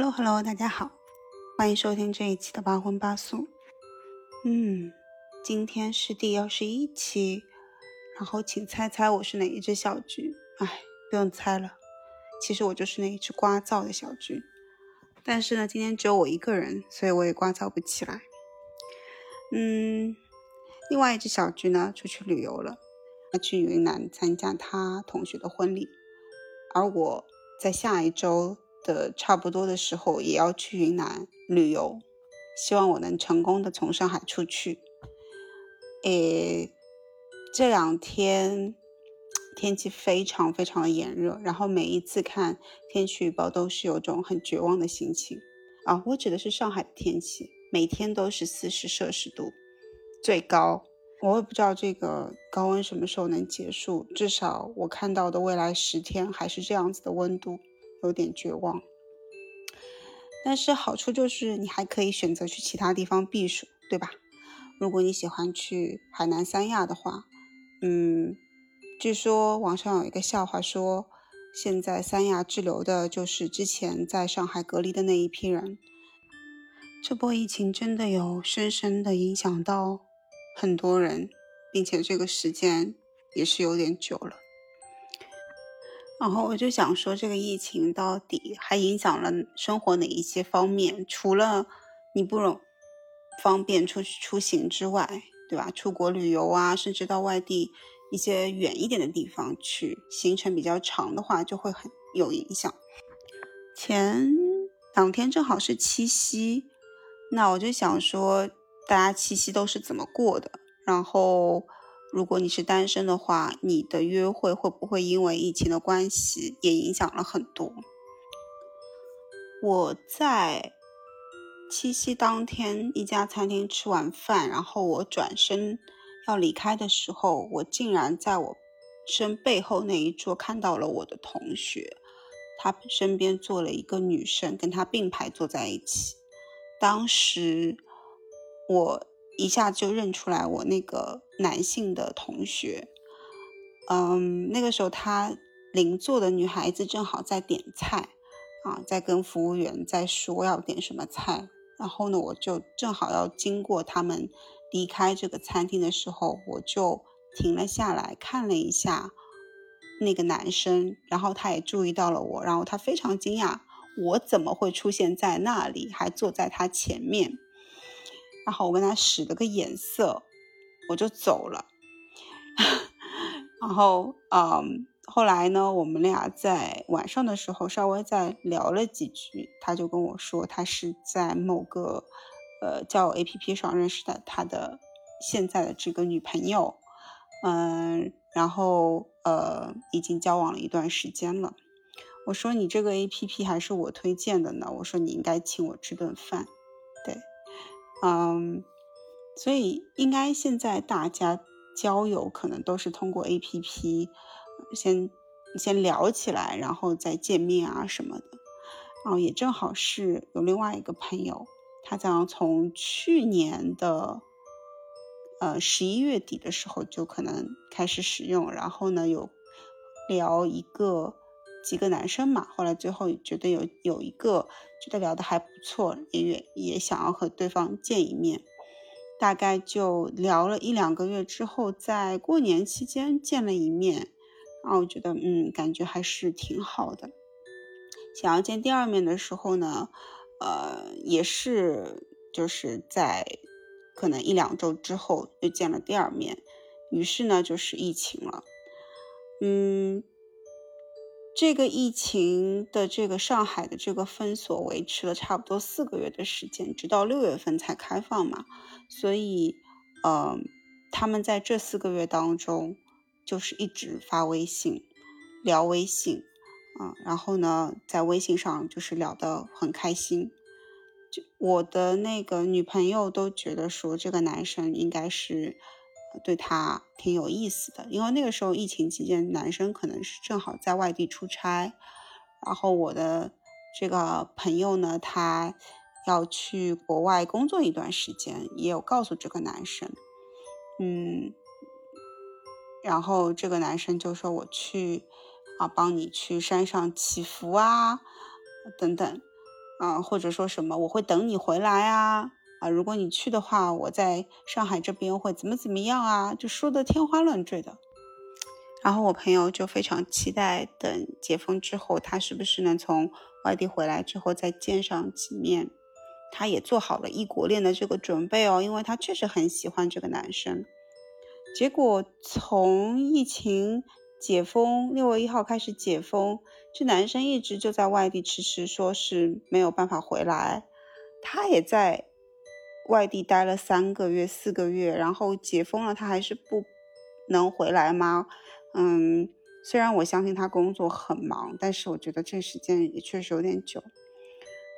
Hello Hello，大家好，欢迎收听这一期的八荤八素。嗯，今天是第二十一期，然后请猜猜我是哪一只小菊？哎，不用猜了，其实我就是那一只聒噪的小菊。但是呢，今天只有我一个人，所以我也聒噪不起来。嗯，另外一只小菊呢，出去旅游了，要去云南参加他同学的婚礼，而我在下一周。的差不多的时候也要去云南旅游，希望我能成功的从上海出去。诶，这两天天气非常非常的炎热，然后每一次看天气预报都是有种很绝望的心情啊。我指的是上海的天气，每天都是四十摄氏度，最高。我也不知道这个高温什么时候能结束，至少我看到的未来十天还是这样子的温度。有点绝望，但是好处就是你还可以选择去其他地方避暑，对吧？如果你喜欢去海南三亚的话，嗯，据说网上有一个笑话说，现在三亚滞留的就是之前在上海隔离的那一批人。这波疫情真的有深深的影响到很多人，并且这个时间也是有点久了。然后我就想说，这个疫情到底还影响了生活哪一些方面？除了你不容方便出去出行之外，对吧？出国旅游啊，甚至到外地一些远一点的地方去，行程比较长的话，就会很有影响。前两天正好是七夕，那我就想说，大家七夕都是怎么过的？然后。如果你是单身的话，你的约会会不会因为疫情的关系也影响了很多？我在七夕当天一家餐厅吃完饭，然后我转身要离开的时候，我竟然在我身背后那一桌看到了我的同学，他身边坐了一个女生，跟他并排坐在一起。当时我。一下就认出来我那个男性的同学，嗯，那个时候他邻座的女孩子正好在点菜，啊，在跟服务员在说要点什么菜，然后呢，我就正好要经过他们离开这个餐厅的时候，我就停了下来看了一下那个男生，然后他也注意到了我，然后他非常惊讶，我怎么会出现在那里，还坐在他前面。然后我跟他使了个眼色，我就走了。然后，嗯，后来呢，我们俩在晚上的时候稍微再聊了几句，他就跟我说，他是在某个呃交友 APP 上认识的他的现在的这个女朋友，嗯，然后呃已经交往了一段时间了。我说你这个 APP 还是我推荐的呢，我说你应该请我吃顿饭，嗯，所以应该现在大家交友可能都是通过 A P P 先先聊起来，然后再见面啊什么的。然后也正好是有另外一个朋友，他将从去年的呃十一月底的时候就可能开始使用，然后呢有聊一个。几个男生嘛，后来最后觉得有有一个觉得聊得还不错，也也想要和对方见一面，大概就聊了一两个月之后，在过年期间见了一面，然后我觉得嗯，感觉还是挺好的。想要见第二面的时候呢，呃，也是就是在可能一两周之后又见了第二面，于是呢就是疫情了，嗯。这个疫情的这个上海的这个封锁维持了差不多四个月的时间，直到六月份才开放嘛。所以，呃，他们在这四个月当中，就是一直发微信，聊微信，啊，然后呢，在微信上就是聊得很开心。就我的那个女朋友都觉得说，这个男生应该是。对他挺有意思的，因为那个时候疫情期间，男生可能是正好在外地出差，然后我的这个朋友呢，他要去国外工作一段时间，也有告诉这个男生，嗯，然后这个男生就说我去啊，帮你去山上祈福啊，等等，啊，或者说什么我会等你回来啊，啊，如果你去的话，我在上海这边会怎么怎么样啊，就说的天花乱坠的。然后我朋友就非常期待等解封之后，他是不是能从外地回来之后再见上几面。他也做好了异国恋的这个准备哦，因为他确实很喜欢这个男生。结果从疫情解封，六月一号开始解封，这男生一直就在外地，迟迟说是没有办法回来。他也在外地待了三个月、四个月，然后解封了，他还是不能回来吗？嗯，虽然我相信他工作很忙，但是我觉得这时间也确实有点久。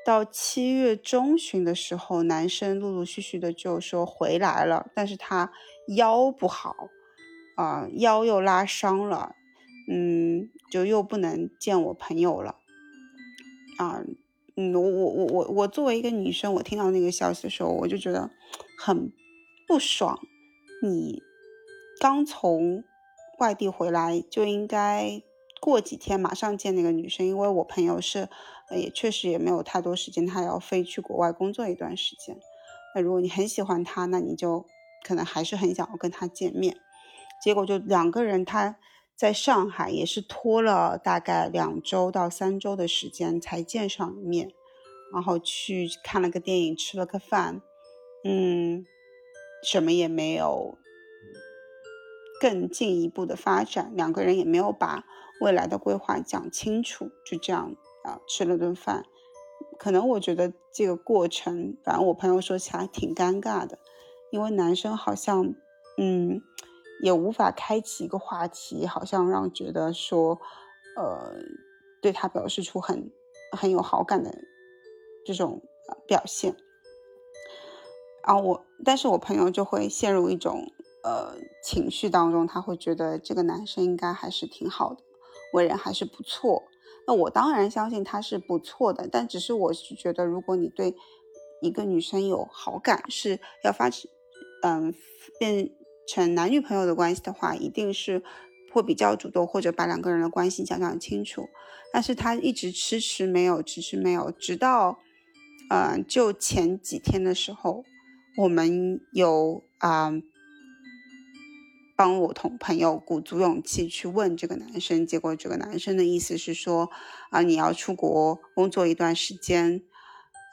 到七月中旬的时候，男生陆陆续续的就说回来了，但是他腰不好，啊，腰又拉伤了，嗯，就又不能见我朋友了，啊，嗯，我我我我我作为一个女生，我听到那个消息的时候，我就觉得很不爽。你刚从外地回来，就应该过几天马上见那个女生，因为我朋友是。也确实也没有太多时间，他要飞去国外工作一段时间。那如果你很喜欢他，那你就可能还是很想要跟他见面。结果就两个人，他在上海也是拖了大概两周到三周的时间才见上一面，然后去看了个电影，吃了个饭，嗯，什么也没有更进一步的发展，两个人也没有把未来的规划讲清楚，就这样。啊，吃了顿饭，可能我觉得这个过程，反正我朋友说起来挺尴尬的，因为男生好像，嗯，也无法开启一个话题，好像让觉得说，呃，对他表示出很很有好感的这种表现。然后我，但是我朋友就会陷入一种呃情绪当中，他会觉得这个男生应该还是挺好的，为人还是不错。那我当然相信他是不错的，但只是我是觉得，如果你对一个女生有好感，是要发起，嗯，变成男女朋友的关系的话，一定是会比较主动，或者把两个人的关系讲讲清楚。但是他一直迟迟没有，迟迟没有，直到，嗯，就前几天的时候，我们有啊。帮我同朋友鼓足勇气去问这个男生，结果这个男生的意思是说，啊，你要出国工作一段时间，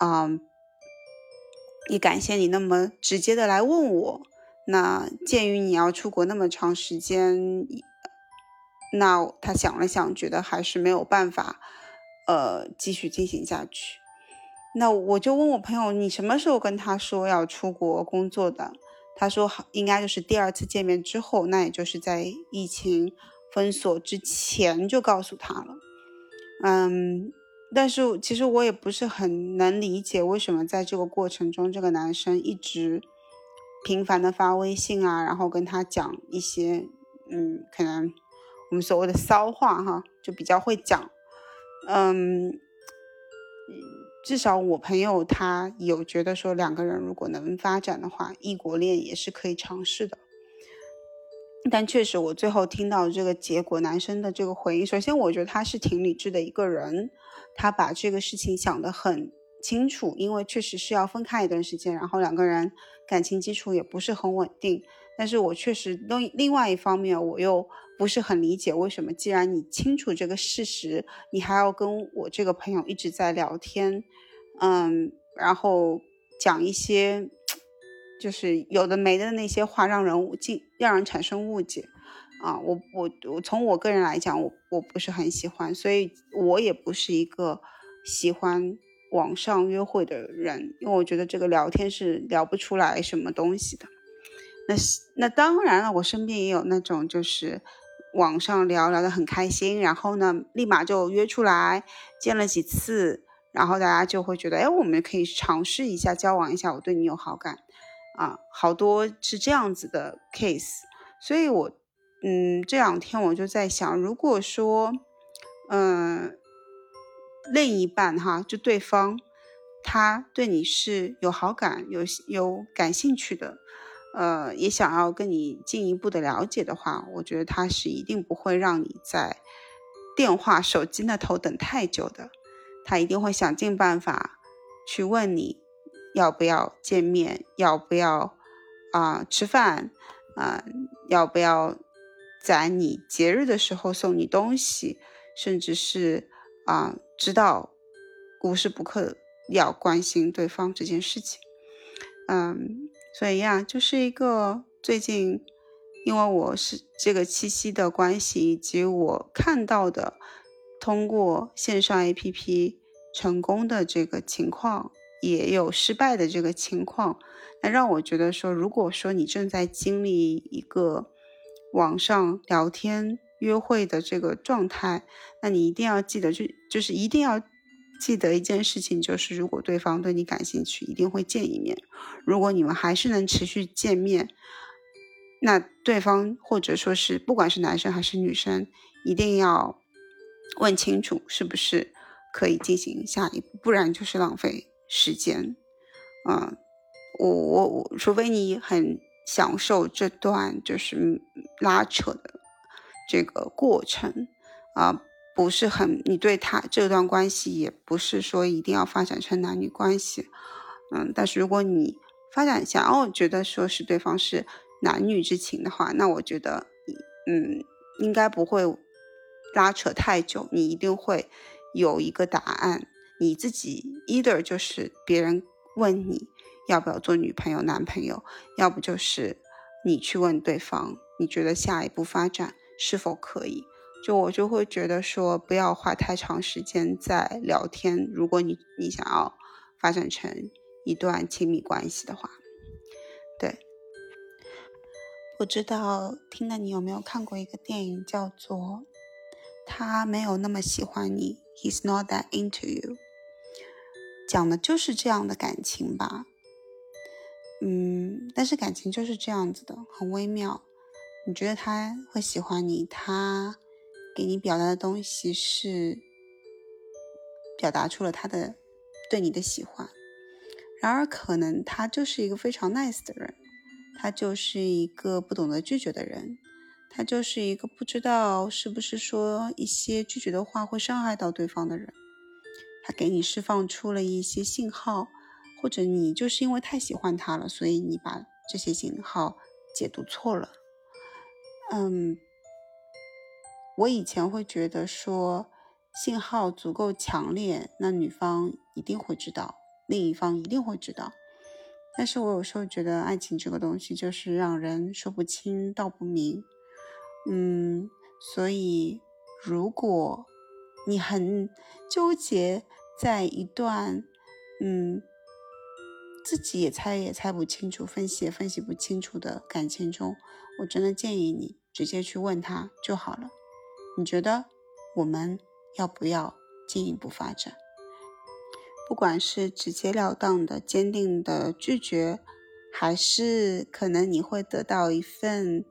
啊，也感谢你那么直接的来问我。那鉴于你要出国那么长时间，那他想了想，觉得还是没有办法，呃，继续进行下去。那我就问我朋友，你什么时候跟他说要出国工作的？他说好，应该就是第二次见面之后，那也就是在疫情封锁之前就告诉他了。嗯，但是其实我也不是很能理解，为什么在这个过程中，这个男生一直频繁的发微信啊，然后跟他讲一些，嗯，可能我们所谓的骚话哈，就比较会讲，嗯。至少我朋友他有觉得说两个人如果能发展的话，异国恋也是可以尝试的。但确实，我最后听到这个结果，男生的这个回应，首先我觉得他是挺理智的一个人，他把这个事情想得很清楚，因为确实是要分开一段时间，然后两个人感情基础也不是很稳定。但是我确实另另外一方面，我又不是很理解为什么，既然你清楚这个事实，你还要跟我这个朋友一直在聊天，嗯，然后讲一些就是有的没的那些话，让人误进，让人产生误解，啊，我我我从我个人来讲，我我不是很喜欢，所以我也不是一个喜欢网上约会的人，因为我觉得这个聊天是聊不出来什么东西的。那那当然了，我身边也有那种就是网上聊聊的很开心，然后呢，立马就约出来见了几次，然后大家就会觉得，哎，我们可以尝试一下交往一下，我对你有好感啊，好多是这样子的 case。所以，我嗯，这两天我就在想，如果说嗯，另一半哈，就对方他对你是有好感、有有感兴趣的。呃，也想要跟你进一步的了解的话，我觉得他是一定不会让你在电话、手机那头等太久的，他一定会想尽办法去问你要不要见面，要不要啊吃饭啊，要不要在你节日的时候送你东西，甚至是啊知道无时不刻要关心对方这件事情。嗯，所以呀，就是一个最近，因为我是这个七夕的关系，以及我看到的。通过线上 APP 成功的这个情况，也有失败的这个情况，那让我觉得说，如果说你正在经历一个网上聊天约会的这个状态，那你一定要记得，就就是一定要记得一件事情，就是如果对方对你感兴趣，一定会见一面。如果你们还是能持续见面，那对方或者说是不管是男生还是女生，一定要。问清楚是不是可以进行下一步，不然就是浪费时间。嗯，我我我，除非你很享受这段就是拉扯的这个过程啊，不是很你对他这段关系也不是说一定要发展成男女关系。嗯，但是如果你发展想要觉得说是对方是男女之情的话，那我觉得嗯应该不会。拉扯太久，你一定会有一个答案。你自己 either 就是别人问你要不要做女朋友、男朋友，要不就是你去问对方，你觉得下一步发展是否可以？就我就会觉得说，不要花太长时间在聊天。如果你你想要发展成一段亲密关系的话，对。不知道听了你有没有看过一个电影，叫做。他没有那么喜欢你，He's not that into you。讲的就是这样的感情吧，嗯，但是感情就是这样子的，很微妙。你觉得他会喜欢你，他给你表达的东西是表达出了他的对你的喜欢，然而可能他就是一个非常 nice 的人，他就是一个不懂得拒绝的人。他就是一个不知道是不是说一些拒绝的话会伤害到对方的人，他给你释放出了一些信号，或者你就是因为太喜欢他了，所以你把这些信号解读错了。嗯，我以前会觉得说信号足够强烈，那女方一定会知道，另一方一定会知道。但是我有时候觉得爱情这个东西就是让人说不清道不明。嗯，所以如果你很纠结在一段嗯自己也猜也猜不清楚、分析也分析不清楚的感情中，我真的建议你直接去问他就好了。你觉得我们要不要进一步发展？不管是直截了当的、坚定的拒绝，还是可能你会得到一份。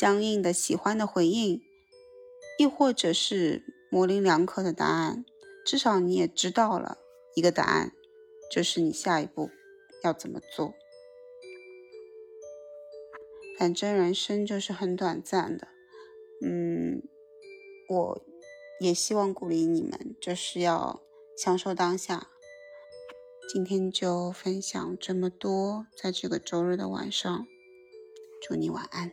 相应的喜欢的回应，亦或者是模棱两可的答案，至少你也知道了一个答案，就是你下一步要怎么做。反正人生就是很短暂的，嗯，我也希望鼓励你们，就是要享受当下。今天就分享这么多，在这个周日的晚上，祝你晚安。